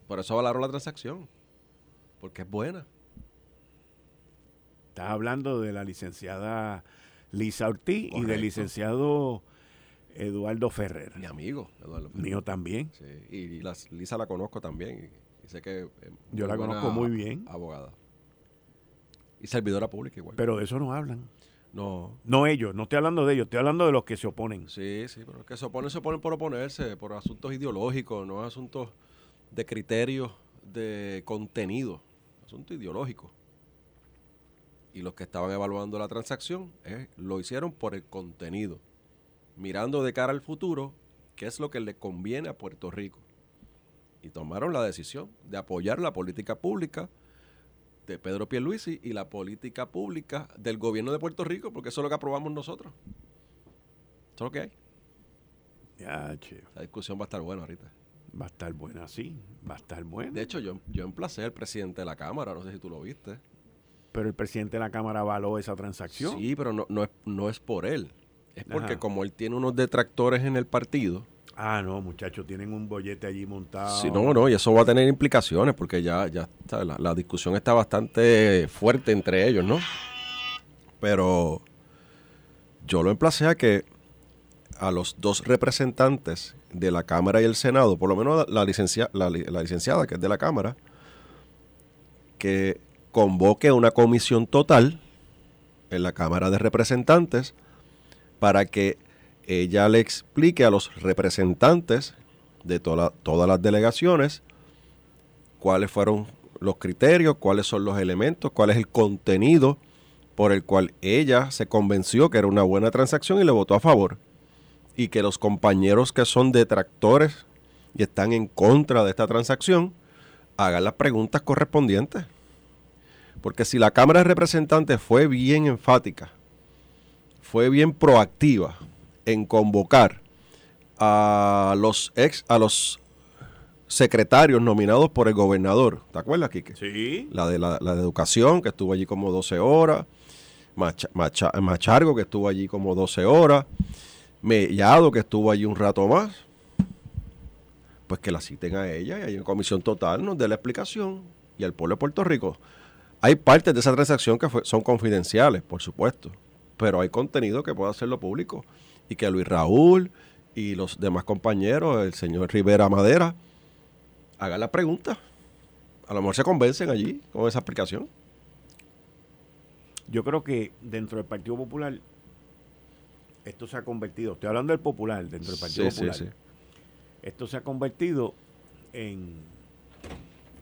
Por eso avalaron la transacción, porque es buena. Estás hablando de la licenciada Lisa Ortiz y del licenciado Eduardo Ferrer. Mi amigo, Eduardo Mío también. Sí, y Lisa la conozco también sé que eh, yo la conozco muy bien. Abogada. Y servidora pública igual. Pero de eso no hablan. No. No ellos, no estoy hablando de ellos, estoy hablando de los que se oponen. Sí, sí, pero los que se oponen se oponen por oponerse, por asuntos ideológicos, no asuntos de criterios de contenido, asunto ideológico. Y los que estaban evaluando la transacción eh, lo hicieron por el contenido, mirando de cara al futuro qué es lo que le conviene a Puerto Rico. Y tomaron la decisión de apoyar la política pública de Pedro Pierluisi y la política pública del gobierno de Puerto Rico, porque eso es lo que aprobamos nosotros. Eso es lo que hay. Ya, che. La discusión va a estar buena ahorita. Va a estar buena, sí. Va a estar buena. De hecho, yo, yo emplacé al presidente de la Cámara, no sé si tú lo viste. Pero el presidente de la Cámara avaló esa transacción. Sí, pero no, no, es, no es por él. Es porque como él tiene unos detractores en el partido, Ah, no, muchachos, tienen un bollete allí montado. Sí, no, no, y eso va a tener implicaciones porque ya, ya la, discusión está bastante fuerte entre ellos, ¿no? Pero yo lo emplacé a que a los dos representantes de la Cámara y el Senado, por lo menos la, la licenciada que es de la Cámara, que convoque una comisión total en la Cámara de Representantes para que ella le explique a los representantes de todas las delegaciones cuáles fueron los criterios, cuáles son los elementos, cuál es el contenido por el cual ella se convenció que era una buena transacción y le votó a favor. Y que los compañeros que son detractores y están en contra de esta transacción hagan las preguntas correspondientes. Porque si la Cámara de Representantes fue bien enfática, fue bien proactiva en convocar a los ex, a los secretarios nominados por el gobernador. ¿Te acuerdas, Quique? Sí. La de, la, de educación, que estuvo allí como 12 horas. Machargo, que estuvo allí como 12 horas. Mellado, que estuvo allí un rato más. Pues que la citen a ella y ahí en comisión total nos dé la explicación. Y al pueblo de Puerto Rico. Hay partes de esa transacción que son confidenciales, por supuesto. Pero hay contenido que puede hacerlo público y que Luis Raúl y los demás compañeros, el señor Rivera Madera, hagan la pregunta. A lo mejor se convencen allí con esa aplicación. Yo creo que dentro del Partido Popular esto se ha convertido, estoy hablando del popular, dentro del Partido Popular, esto se ha convertido en,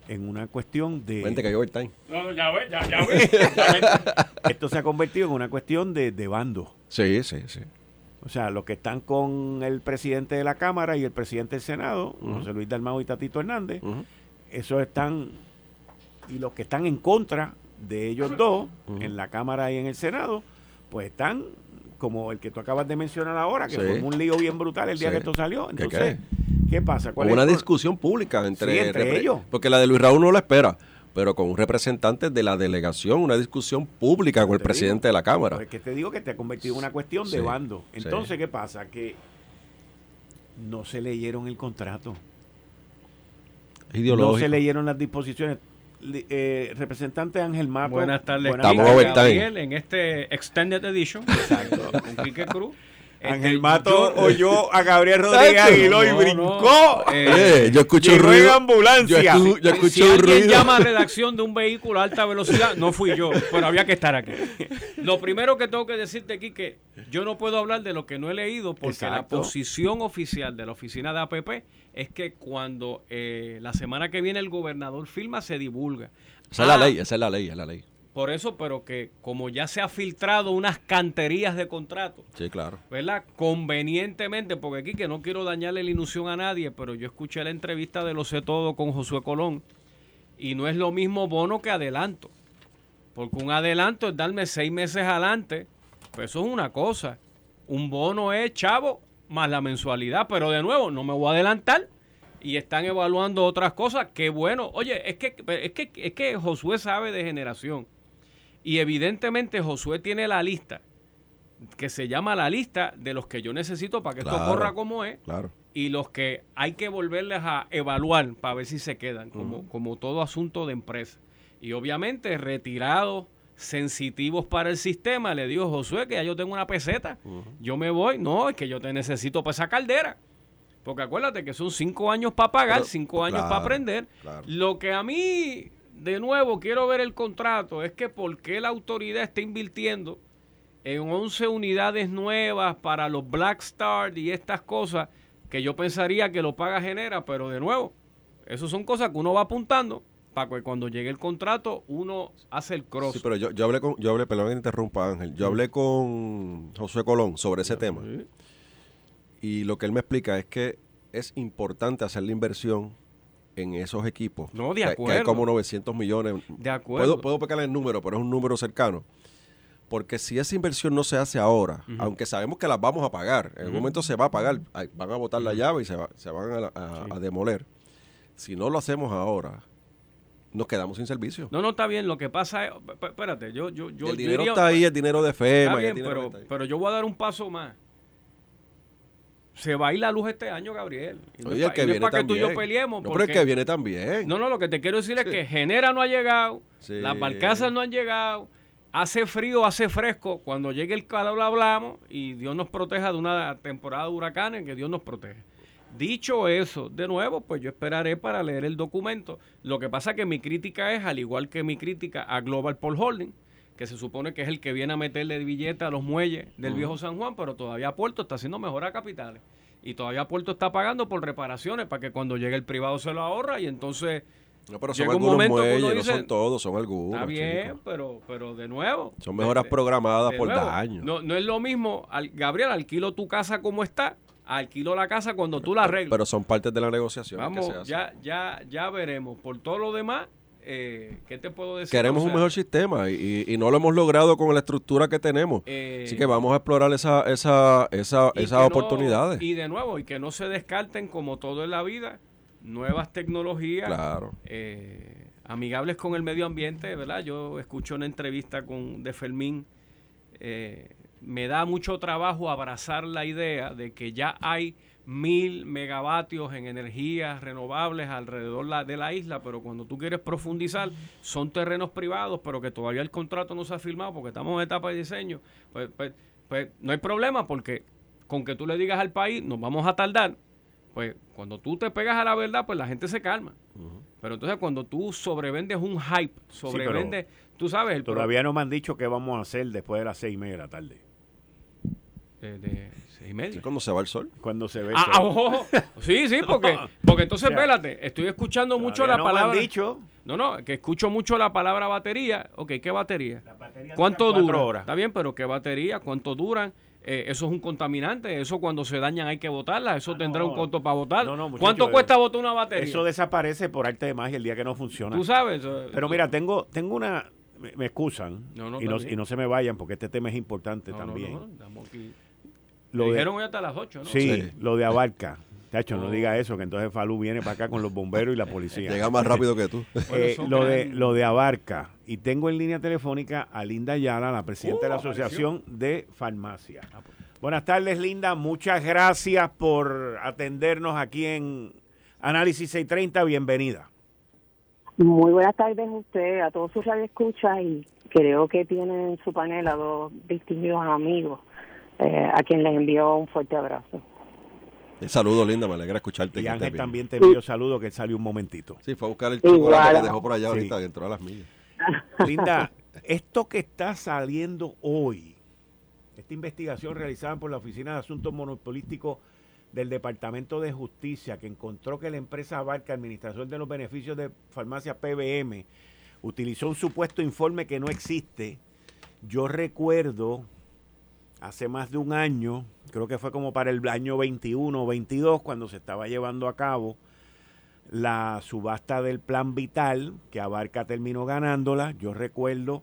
en una cuestión de... Vente que el time. No, ya ya, ya, esto se ha convertido en una cuestión de, de bando. Sí, sí, sí. O sea, los que están con el presidente de la Cámara y el presidente del Senado, José Luis Dalmau y Tatito Hernández, esos están, y los que están en contra de ellos dos, en la Cámara y en el Senado, pues están como el que tú acabas de mencionar ahora, que fue un lío bien brutal el día que esto salió. Entonces, ¿qué, pasa? ¿Cuál una discusión pública entre, entre ellos. Porque la de Luis Raúl no la espera pero con un representante de la delegación, una discusión pública con el presidente de la Cámara. Es que te digo que te ha convertido en una cuestión de bando. Entonces, ¿qué pasa? Que no se leyeron el contrato. Ideológico. No se leyeron las disposiciones. Eh, representante Ángel Mato. Buenas tardes. Estamos en este Extended Edition. Exacto. con Quique Cruz. Ángel este, Mato oyó a Gabriel Rodríguez Aguiló y brincó. Eh, yo escuché un ruido. ambulancia. Yo, escuché si un alguien ruido. llama a redacción de un vehículo a alta velocidad, no fui yo, pero había que estar aquí. Lo primero que tengo que decirte aquí que yo no puedo hablar de lo que no he leído porque la posición oficial de la oficina de APP es que cuando eh, la semana que viene el gobernador firma se divulga. Esa es la ah, ley, esa es la ley, es la ley. Por eso, pero que como ya se ha filtrado unas canterías de contrato. Sí, claro. ¿Verdad? Convenientemente, porque aquí que no quiero dañarle la ilusión a nadie, pero yo escuché la entrevista de Lo sé todo con Josué Colón y no es lo mismo bono que adelanto. Porque un adelanto es darme seis meses adelante, pues eso es una cosa. Un bono es chavo más la mensualidad, pero de nuevo, no me voy a adelantar y están evaluando otras cosas. Qué bueno. Oye, es que, es que, es que Josué sabe de generación. Y evidentemente Josué tiene la lista, que se llama la lista de los que yo necesito para que esto corra como es. Claro. Y los que hay que volverles a evaluar para ver si se quedan, como, como todo asunto de empresa. Y obviamente retirados, sensitivos para el sistema, le digo, Josué, que ya yo tengo una peseta, yo me voy, no, es que yo te necesito para esa caldera. Porque acuérdate que son cinco años para pagar, cinco años para aprender. Lo que a mí, de nuevo, quiero ver el contrato. Es que por qué la autoridad está invirtiendo en 11 unidades nuevas para los Black Stars y estas cosas que yo pensaría que lo paga Genera, pero de nuevo, eso son cosas que uno va apuntando para que cuando llegue el contrato uno hace el cross. Sí, pero yo, yo hablé con, yo hablé, perdón que interrumpa Ángel, yo hablé con José Colón sobre ese tema. Y lo que él me explica es que es importante hacer la inversión en esos equipos. No, de acuerdo. Que, hay como 900 millones. De acuerdo. Puedo, puedo el número, pero es un número cercano. Porque si esa inversión no se hace ahora, aunque sabemos que las vamos a pagar, en un momento se va a pagar, van a botar la llave y se, se van a, demoler. Si no lo hacemos ahora, nos quedamos sin servicio. No, no está bien. Lo que pasa es, espérate, yo, yo, yo el dinero está ahí, el dinero de FEMA. pero, pero yo voy a dar un paso más. Se va a ir la luz este año, Gabriel. Oye, que viene para que tú y yo peleemos. No, pero es que viene también. No, no, lo que te quiero decir es que Genera no ha llegado, las barcazas no han llegado, hace frío, hace fresco. Cuando llegue el calor hablamos y Dios nos proteja de una temporada de huracanes, que Dios nos protege. Dicho eso, de nuevo, pues yo esperaré para leer el documento. Lo que pasa que mi crítica es, al igual que mi crítica a Global Port Holding, que se supone que es el que viene a meterle billete a los muelles del viejo San Juan, pero todavía Puerto está haciendo mejora capitales. Y todavía Puerto está pagando por reparaciones para que cuando llegue el privado se lo ahorra y entonces... No, pero son algunos muelles, no son todos, son algunos. Está bien, pero, pero de nuevo... Son mejoras programadas por daño. No, no es lo mismo, Gabriel, alquilo tu casa como está, alquilo la casa cuando tú la arreglas. Pero son partes de la negociación. Vamos, ya, ya, ya veremos. Por todo lo demás, eh, ¿qué te puedo decir? Queremos un mejor sistema y, no lo hemos logrado con la estructura que tenemos. Eh, Así que vamos a explorar esa, esa, esa, esas oportunidades. y de nuevo, y que no se descarten como todo en la vida, nuevas tecnologías. Claro. Eh, amigables con el medio ambiente, ¿verdad? Yo escucho una entrevista con de Fermín. me da mucho trabajo abrazar la idea de que ya hay mil megavatios en energías renovables alrededor de la isla, pero cuando tú quieres profundizar, son terrenos privados, pero que todavía el contrato no se ha firmado porque estamos en etapa de diseño, pues, pues, pues no hay problema porque con que tú le digas al país, nos vamos a tardar, pues cuando tú te pegas a la verdad, pues la gente se calma. Pero entonces cuando tú sobrevendes un hype, sobrevendes, tú sabes... todavía no me han dicho qué vamos a hacer después de las seis y media de la tarde. de y. ¿Cuándo se va el sol? Cuando se ve el ah, sol. Sí, sí, porque, porque entonces, espérate, estoy escuchando mucho la palabra. dicho. No, no, que escucho mucho la palabra batería. Ok, ¿qué batería? ¿Cuánto dura? Está bien, pero ¿qué batería? ¿Cuánto duran? Eh, eso es un contaminante, eso cuando se dañan hay que botarla, eso ah, tendrá un costo para botar. ¿Cuánto cuesta botar una batería? Eso desaparece por arte de magia el día que no funciona. Tú sabes. Pero mira, tengo, tengo una, me, excusan y, no, y, no, se me vayan porque este tema es importante también. Lo dijeron hoy hasta las 8, ¿no? Sí, lo de Abarca. Tacho, no diga eso, que entonces Falú viene para acá con los bomberos y la policía. Llega más rápido que tú. Eh, lo, de, lo de Abarca. Y tengo en línea telefónica a Linda Ayala, la presidenta de la uh, Asociación de Farmacia. Ah, pues. Buenas tardes, Linda. Muchas gracias por atendernos aquí en Análisis 630. Bienvenida. Muy buenas tardes a usted, a todos sus escucha y creo que tienen en su panel a dos distinguidos amigos eh, a quien les envío un fuerte abrazo. Saludo, Linda, me alegra escucharte. Y Ángel también te envió saludo, que él salió un momentito. Sí, fue a buscar el chocolate que dejó por allá ahorita, dentro de las millas. Linda, esto que está saliendo hoy, esta investigación realizada por la Oficina de Asuntos Monopolísticos del Departamento de Justicia, que encontró que la empresa Abarca Administración de los Beneficios de Farmacia PBM utilizó un supuesto informe que no existe. Yo recuerdo hace más de un año, creo que fue como para el año 21 o 22, cuando se estaba llevando a cabo la subasta del plan vital, que Abarca terminó ganándola. Yo recuerdo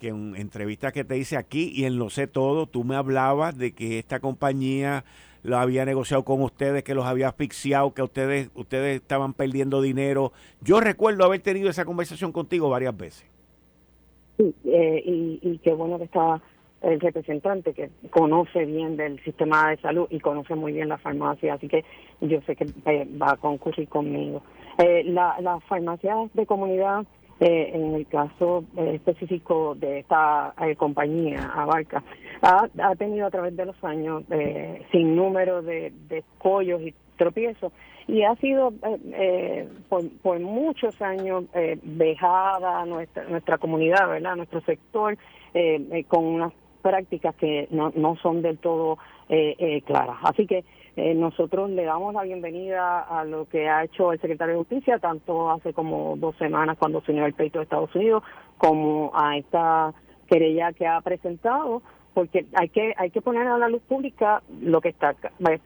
que en entrevistas que te hice aquí y en Lo sé todo, tú me hablabas de que esta compañía lo había negociado con ustedes, que los había asfixiado, que ustedes, ustedes estaban perdiendo dinero. Yo recuerdo haber tenido esa conversación contigo varias veces. Sí, eh, y, y qué bueno que estaba el representante que conoce bien del sistema de salud y conoce muy bien la farmacia, así que yo sé que eh, va a concurrir conmigo. Eh, la, las farmacias de comunidad, eh, en el caso específico de esta compañía, Abarca, ha, ha, tenido a través de los años sin número de, de escollos y tropiezo y ha sido eh, eh, por, por, muchos años eh, vejada nuestra nuestra comunidad, ¿verdad? Nuestro sector con unas prácticas que no, no son del todo claras. Así que nosotros le damos la bienvenida a lo que ha hecho el secretario de Justicia, tanto hace como dos semanas cuando se unió el peito de Estados Unidos, como a esta querella que ha presentado porque hay que hay que poner a la luz pública lo que está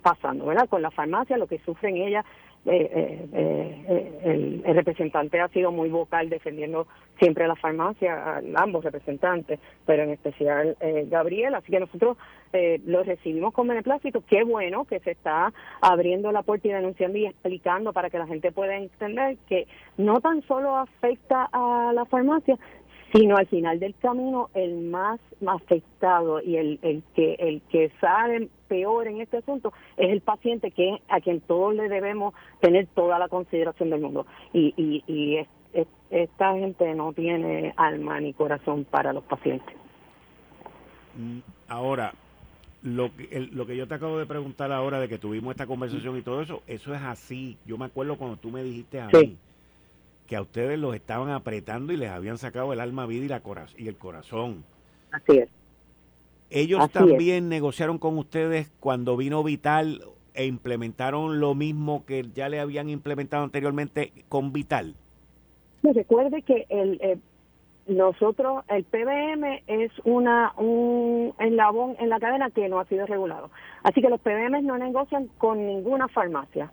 pasando, ¿verdad? Con la farmacia, lo que sufren ellas. Eh, eh, eh, el, representante ha sido muy vocal defendiendo siempre a la farmacia, a ambos representantes, pero en especial Gabriel. Así que nosotros lo recibimos con beneplácito. Qué bueno que se está abriendo la puerta y denunciando y explicando para que la gente pueda entender que no tan solo afecta a la farmacia, sino al final del camino el más afectado y el, el que el que sale peor en este asunto es el paciente que a quien todos le debemos tener toda la consideración del mundo. Y, y, y esta gente no tiene alma ni corazón para los pacientes. Mm, ahora lo que, lo que yo te acabo de preguntar ahora de que tuvimos esta conversación y todo eso, eso es así. Yo me acuerdo cuando tú me dijiste a mí que a ustedes los estaban apretando y les habían sacado el alma, vida y, la y el corazón. Así es. Ellos también negociaron con ustedes cuando vino Vital e implementaron lo mismo que ya le habían implementado anteriormente con Vital. recuerde que el, eh, nosotros, el PBM es una un eslabón en la cadena que no ha sido regulado. Así que los PBM no negocian con ninguna farmacia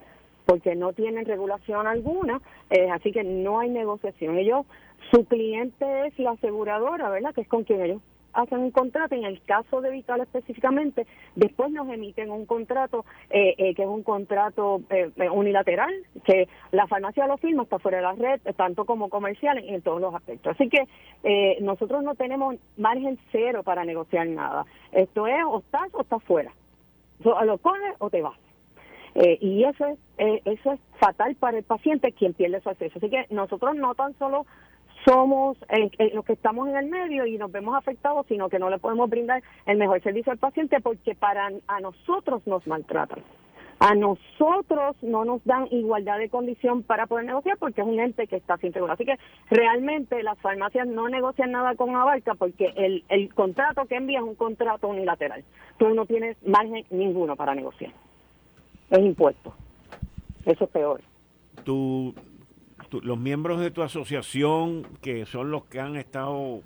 porque no tienen regulación alguna, eh, así que no hay negociación. Ellos, su cliente es la aseguradora, ¿verdad? Que es con quien ellos hacen un contrato, en el caso de Vital específicamente, después nos emiten un contrato eh, eh, que es un contrato unilateral, que la farmacia lo firma, está fuera de la red, tanto como comercial en todos los aspectos. Así que nosotros no tenemos margen cero para negociar nada. Esto es o estás o estás fuera. O lo coges o te vas. Eh, y eso es, eh, eso es fatal para el paciente quien pierde su acceso. Así que nosotros no tan solo somos eh, los que estamos en el medio y nos vemos afectados, sino que no le podemos brindar el mejor servicio al paciente porque para a nosotros nos maltratan. A nosotros no nos dan igualdad de condición para poder negociar porque es un ente que está sin seguro. Así que realmente las farmacias no negocian nada con Abarca porque el, el contrato que envía es un contrato unilateral. Tú no tienes margen ninguno para negociar es impuesto. Eso es peor. Tu, los miembros de tu asociación, que son los que han estado,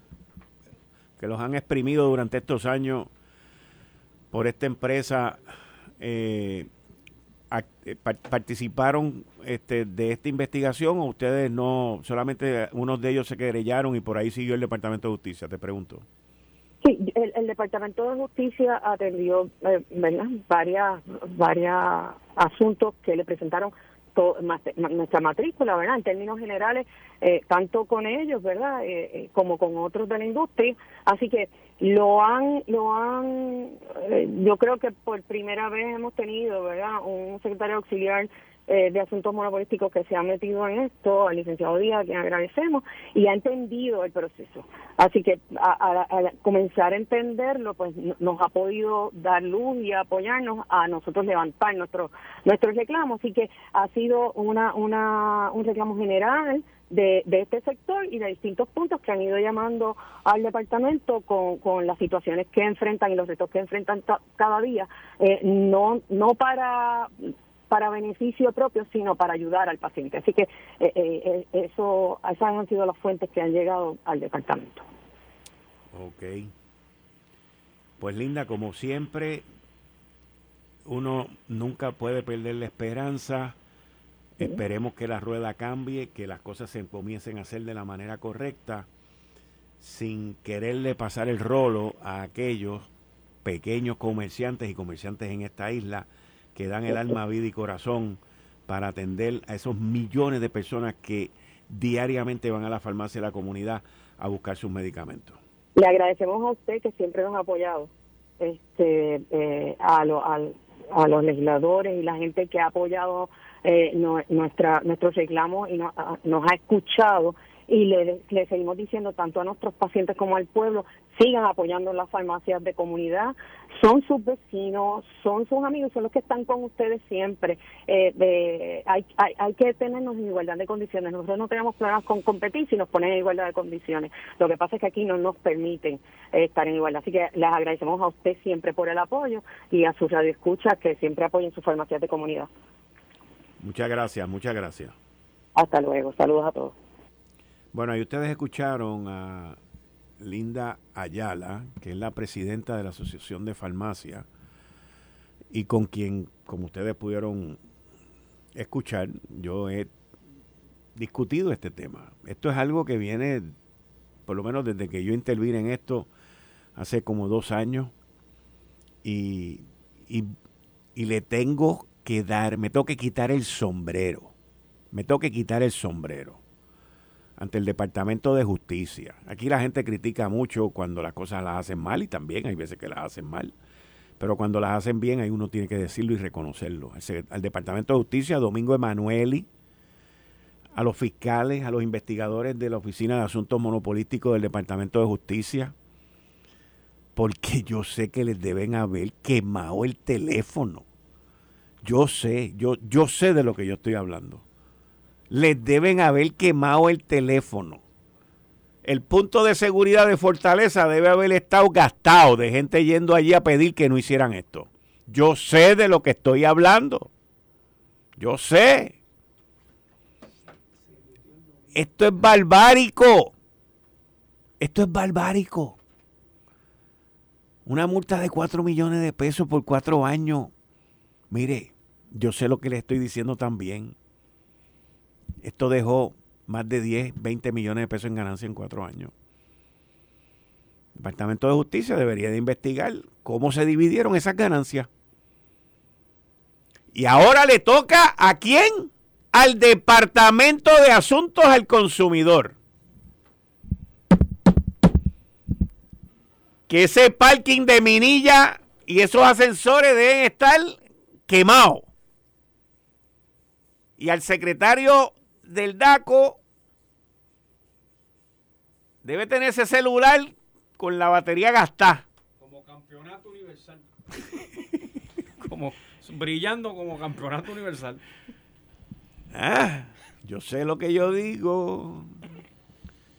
que los han exprimido durante estos años por esta empresa, eh, eh, participaron este, de esta investigación o ustedes no, solamente unos de ellos se querellaron y por ahí siguió el Departamento de Justicia, te pregunto. Sí, el, Departamento de Justicia atendió eh, varias varias asuntos que le presentaron nuestra matrícula, ¿verdad? En términos generales, eh, tanto con ellos, ¿verdad? Eh, como con otros de la industria. Así que lo han, lo han, yo creo que por primera vez hemos tenido, ¿verdad? Un secretario auxiliar eh, de Asuntos Monopolísticos que se ha metido en esto, al licenciado Díaz, a quien agradecemos, y ha entendido el proceso. Así que a, comenzar a entenderlo, pues nos ha podido dar luz y apoyarnos a nosotros levantar nuestros nuestros reclamos. Así que ha sido una, una un reclamo general de, de, este sector y de distintos puntos que han ido llamando al departamento con, con las situaciones que enfrentan y los retos que enfrentan cada día, eh, no no para para beneficio propio, sino para ayudar al paciente. Así que eh, eh, eh, eso, esas han sido las fuentes que han llegado al departamento. Ok. Pues Linda, como siempre, uno nunca puede perder la esperanza. Esperemos que la rueda cambie, que las cosas se comiencen a hacer de la manera correcta, sin quererle pasar el rolo a aquellos pequeños comerciantes y comerciantes en esta isla que dan el alma, vida y corazón para atender a esos millones de personas que diariamente van a la farmacia de la comunidad a buscar sus medicamentos. Le agradecemos a usted que siempre nos ha apoyado, este, eh, a, a, los legisladores y la gente que ha apoyado eh, nuestra, nuestros reclamos y nos ha escuchado y le, le seguimos diciendo tanto a nuestros pacientes como al pueblo, sigan apoyando las farmacias de comunidad, son sus vecinos, son sus amigos, son los que están con ustedes siempre. Eh, hay, hay, hay, que tenernos en igualdad de condiciones. Nosotros no tenemos problemas con competir si nos ponen en igualdad de condiciones. Lo que pasa es que aquí no nos permiten eh, estar en igualdad. Así que les agradecemos a usted siempre por el apoyo y a sus radioescuchas que siempre apoyen sus farmacias de comunidad. Muchas gracias, muchas gracias. Hasta luego. Saludos a todos. Bueno, y ustedes escucharon a Linda Ayala, que es la presidenta de la Asociación de Farmacia, y con quien, como ustedes pudieron escuchar, yo he discutido este tema. Esto es algo que viene, por lo menos desde que yo intervine en esto, hace como dos años, y, y, y le tengo que dar, me tengo que quitar el sombrero, me tengo que quitar el sombrero ante el Departamento de Justicia. Aquí la gente critica mucho cuando las cosas las hacen mal y también hay veces que las hacen mal. Pero cuando las hacen bien, ahí uno tiene que decirlo y reconocerlo. al Departamento de Justicia, Domingo Emanueli, a los fiscales, a los investigadores de la Oficina de Asuntos Monopolísticos del Departamento de Justicia, porque yo sé que les deben haber quemado el teléfono. Yo sé, yo, yo sé de lo que yo estoy hablando les deben haber quemado el teléfono. El punto de seguridad de Fortaleza debe haber estado gastado de gente yendo allí a pedir que no hicieran esto. Yo sé de lo que estoy hablando. Yo sé. Esto es barbárico. Esto es barbárico. Una multa de 4 millones de pesos por cuatro años. Mire, yo sé lo que le estoy diciendo también. Esto dejó más de 10, 20 millones de pesos en ganancia en cuatro años. El Departamento de Justicia debería de investigar cómo se dividieron esas ganancias. Y ahora le toca a quién? Al Departamento de Asuntos al Consumidor. Que ese parking de Minilla y esos ascensores deben estar quemados. Y al secretario del DACO debe tener ese celular con la batería gastada. Como campeonato universal. como brillando como campeonato universal. Ah, yo sé lo que yo digo.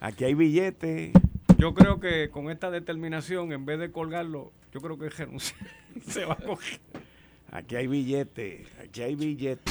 Aquí hay billetes. Yo creo que con esta determinación, en vez de colgarlo, yo creo que se va a coger. Aquí hay billete, aquí hay billete.